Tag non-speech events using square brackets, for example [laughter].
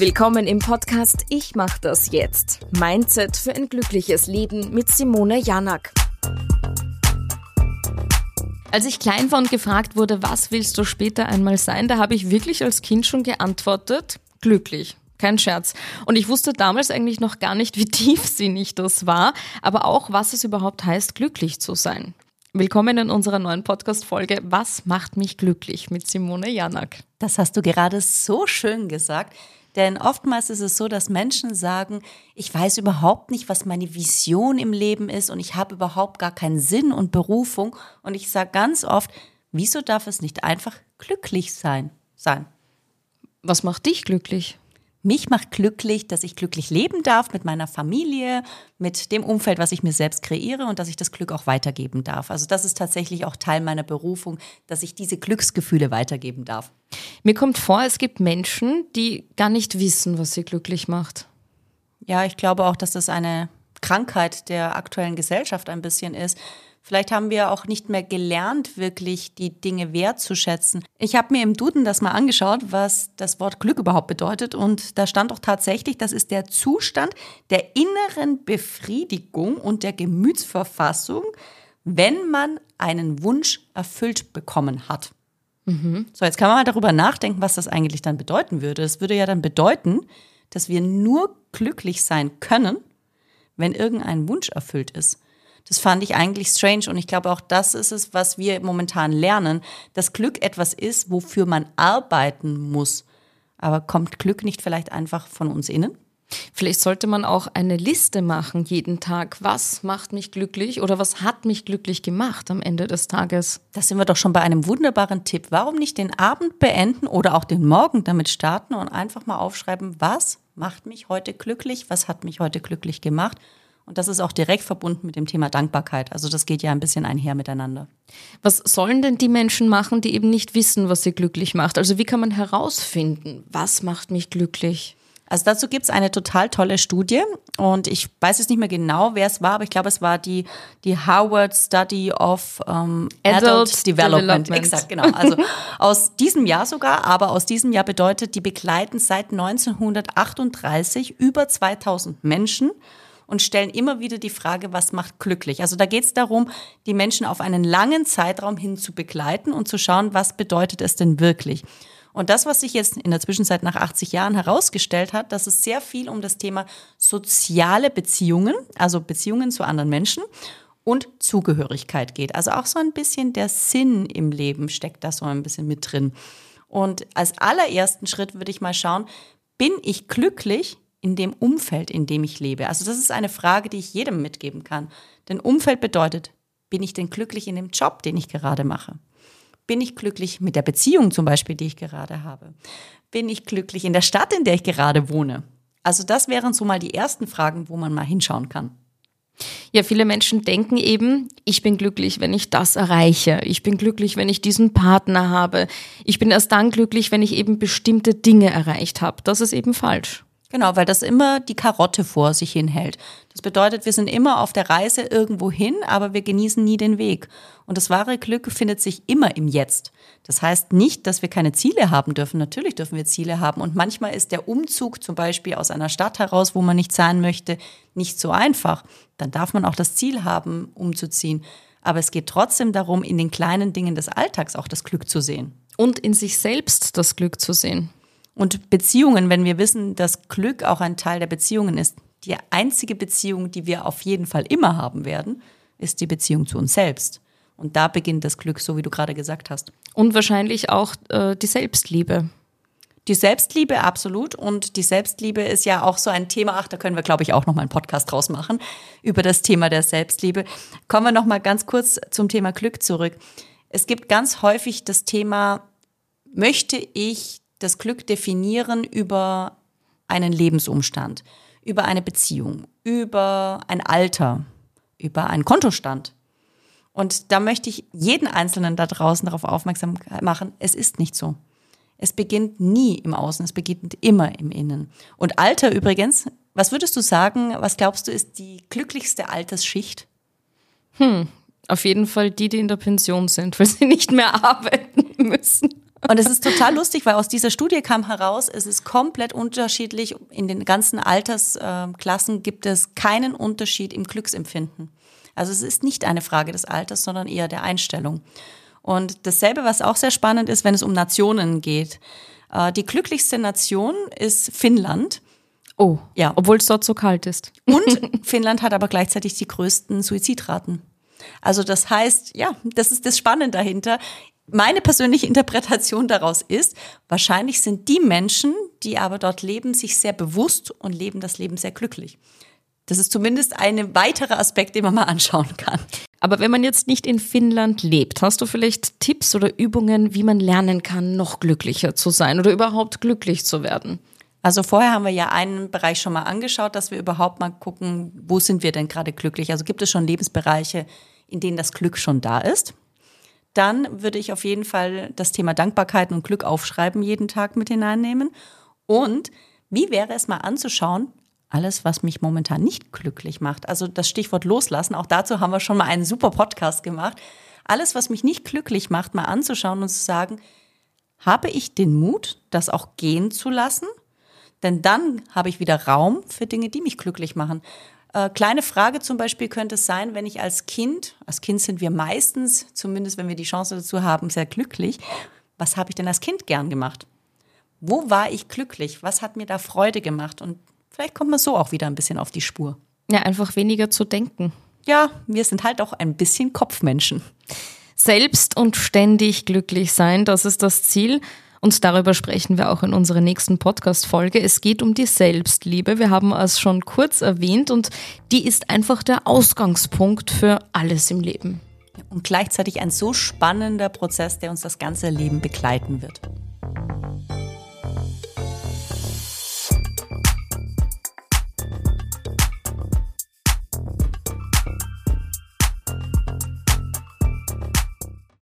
Willkommen im Podcast Ich mach das jetzt. Mindset für ein glückliches Leben mit Simone Janak. Als ich klein war und gefragt wurde, was willst du später einmal sein, da habe ich wirklich als Kind schon geantwortet, glücklich. Kein Scherz. Und ich wusste damals eigentlich noch gar nicht, wie [laughs] tiefsinnig das war, aber auch, was es überhaupt heißt, glücklich zu sein. Willkommen in unserer neuen Podcast-Folge Was macht mich glücklich mit Simone Janak. Das hast du gerade so schön gesagt. Denn oftmals ist es so, dass Menschen sagen, ich weiß überhaupt nicht, was meine Vision im Leben ist und ich habe überhaupt gar keinen Sinn und Berufung. Und ich sage ganz oft, wieso darf es nicht einfach glücklich sein? sein? Was macht dich glücklich? Mich macht glücklich, dass ich glücklich leben darf mit meiner Familie, mit dem Umfeld, was ich mir selbst kreiere und dass ich das Glück auch weitergeben darf. Also das ist tatsächlich auch Teil meiner Berufung, dass ich diese Glücksgefühle weitergeben darf. Mir kommt vor, es gibt Menschen, die gar nicht wissen, was sie glücklich macht. Ja, ich glaube auch, dass das eine Krankheit der aktuellen Gesellschaft ein bisschen ist Vielleicht haben wir auch nicht mehr gelernt, wirklich die Dinge wertzuschätzen. Ich habe mir im Duden das mal angeschaut, was das Wort Glück überhaupt bedeutet. Und da stand auch tatsächlich, das ist der Zustand der inneren Befriedigung und der Gemütsverfassung, wenn man einen Wunsch erfüllt bekommen hat. Mhm. So, jetzt kann man mal darüber nachdenken, was das eigentlich dann bedeuten würde. Es würde ja dann bedeuten, dass wir nur glücklich sein können, wenn irgendein Wunsch erfüllt ist. Das fand ich eigentlich strange und ich glaube auch das ist es, was wir momentan lernen, dass Glück etwas ist, wofür man arbeiten muss. Aber kommt Glück nicht vielleicht einfach von uns innen? Vielleicht sollte man auch eine Liste machen jeden Tag. Was macht mich glücklich oder was hat mich glücklich gemacht am Ende des Tages? Da sind wir doch schon bei einem wunderbaren Tipp. Warum nicht den Abend beenden oder auch den Morgen damit starten und einfach mal aufschreiben, was macht mich heute glücklich? Was hat mich heute glücklich gemacht? Und das ist auch direkt verbunden mit dem Thema Dankbarkeit. Also das geht ja ein bisschen einher miteinander. Was sollen denn die Menschen machen, die eben nicht wissen, was sie glücklich macht? Also wie kann man herausfinden, was macht mich glücklich? Also dazu gibt es eine total tolle Studie und ich weiß jetzt nicht mehr genau, wer es war, aber ich glaube, es war die, die Harvard Study of um, Adult, Adult Development. Development. Exakt, genau. Also [laughs] aus diesem Jahr sogar, aber aus diesem Jahr bedeutet, die begleiten seit 1938 über 2000 Menschen und stellen immer wieder die Frage, was macht glücklich? Also da geht es darum, die Menschen auf einen langen Zeitraum hin zu begleiten und zu schauen, was bedeutet es denn wirklich? Und das, was sich jetzt in der Zwischenzeit nach 80 Jahren herausgestellt hat, dass es sehr viel um das Thema soziale Beziehungen, also Beziehungen zu anderen Menschen und Zugehörigkeit geht. Also auch so ein bisschen der Sinn im Leben steckt da so ein bisschen mit drin. Und als allerersten Schritt würde ich mal schauen, bin ich glücklich in dem Umfeld, in dem ich lebe? Also das ist eine Frage, die ich jedem mitgeben kann. Denn Umfeld bedeutet, bin ich denn glücklich in dem Job, den ich gerade mache? Bin ich glücklich mit der Beziehung zum Beispiel, die ich gerade habe? Bin ich glücklich in der Stadt, in der ich gerade wohne? Also das wären so mal die ersten Fragen, wo man mal hinschauen kann. Ja, viele Menschen denken eben, ich bin glücklich, wenn ich das erreiche. Ich bin glücklich, wenn ich diesen Partner habe. Ich bin erst dann glücklich, wenn ich eben bestimmte Dinge erreicht habe. Das ist eben falsch. Genau, weil das immer die Karotte vor sich hinhält. Das bedeutet, wir sind immer auf der Reise irgendwo hin, aber wir genießen nie den Weg. Und das wahre Glück findet sich immer im Jetzt. Das heißt nicht, dass wir keine Ziele haben dürfen. Natürlich dürfen wir Ziele haben. Und manchmal ist der Umzug zum Beispiel aus einer Stadt heraus, wo man nicht sein möchte, nicht so einfach. Dann darf man auch das Ziel haben, umzuziehen. Aber es geht trotzdem darum, in den kleinen Dingen des Alltags auch das Glück zu sehen. Und in sich selbst das Glück zu sehen. Und Beziehungen, wenn wir wissen, dass Glück auch ein Teil der Beziehungen ist, die einzige Beziehung, die wir auf jeden Fall immer haben werden, ist die Beziehung zu uns selbst. Und da beginnt das Glück, so wie du gerade gesagt hast. Und wahrscheinlich auch äh, die Selbstliebe. Die Selbstliebe, absolut. Und die Selbstliebe ist ja auch so ein Thema, ach, da können wir, glaube ich, auch noch mal einen Podcast draus machen, über das Thema der Selbstliebe. Kommen wir noch mal ganz kurz zum Thema Glück zurück. Es gibt ganz häufig das Thema, möchte ich das Glück definieren über einen Lebensumstand, über eine Beziehung, über ein Alter, über einen Kontostand. Und da möchte ich jeden Einzelnen da draußen darauf aufmerksam machen, es ist nicht so. Es beginnt nie im Außen, es beginnt immer im Innen. Und Alter übrigens, was würdest du sagen, was glaubst du, ist die glücklichste Altersschicht? Hm, auf jeden Fall die, die in der Pension sind, weil sie nicht mehr [laughs] arbeiten müssen. Und es ist total lustig, weil aus dieser Studie kam heraus, es ist komplett unterschiedlich. In den ganzen Altersklassen gibt es keinen Unterschied im Glücksempfinden. Also es ist nicht eine Frage des Alters, sondern eher der Einstellung. Und dasselbe, was auch sehr spannend ist, wenn es um Nationen geht. Äh, die glücklichste Nation ist Finnland. Oh, ja. Obwohl es dort so kalt ist. [laughs] Und [laughs] Finnland hat aber gleichzeitig die größten Suizidraten. Also das heißt, ja, das ist das Spannende dahinter. Meine persönliche Interpretation daraus ist, wahrscheinlich sind die Menschen, die aber dort leben, sich sehr bewusst und leben das Leben sehr glücklich. Das ist zumindest ein weiterer Aspekt, den man mal anschauen kann. Aber wenn man jetzt nicht in Finnland lebt, hast du vielleicht Tipps oder Übungen, wie man lernen kann, noch glücklicher zu sein oder überhaupt glücklich zu werden? Also vorher haben wir ja einen Bereich schon mal angeschaut, dass wir überhaupt mal gucken, wo sind wir denn gerade glücklich? Also gibt es schon Lebensbereiche, in denen das Glück schon da ist? Dann würde ich auf jeden Fall das Thema Dankbarkeit und Glück aufschreiben, jeden Tag mit hineinnehmen. Und wie wäre es mal anzuschauen, alles, was mich momentan nicht glücklich macht. Also das Stichwort loslassen, auch dazu haben wir schon mal einen super Podcast gemacht. Alles, was mich nicht glücklich macht, mal anzuschauen und zu sagen, habe ich den Mut, das auch gehen zu lassen? Denn dann habe ich wieder Raum für Dinge, die mich glücklich machen. Äh, kleine Frage zum Beispiel könnte es sein, wenn ich als Kind, als Kind sind wir meistens, zumindest wenn wir die Chance dazu haben, sehr glücklich. Was habe ich denn als Kind gern gemacht? Wo war ich glücklich? Was hat mir da Freude gemacht? Und vielleicht kommt man so auch wieder ein bisschen auf die Spur. Ja, einfach weniger zu denken. Ja, wir sind halt auch ein bisschen Kopfmenschen. Selbst und ständig glücklich sein, das ist das Ziel. Und darüber sprechen wir auch in unserer nächsten Podcast-Folge. Es geht um die Selbstliebe. Wir haben es schon kurz erwähnt und die ist einfach der Ausgangspunkt für alles im Leben. Und gleichzeitig ein so spannender Prozess, der uns das ganze Leben begleiten wird.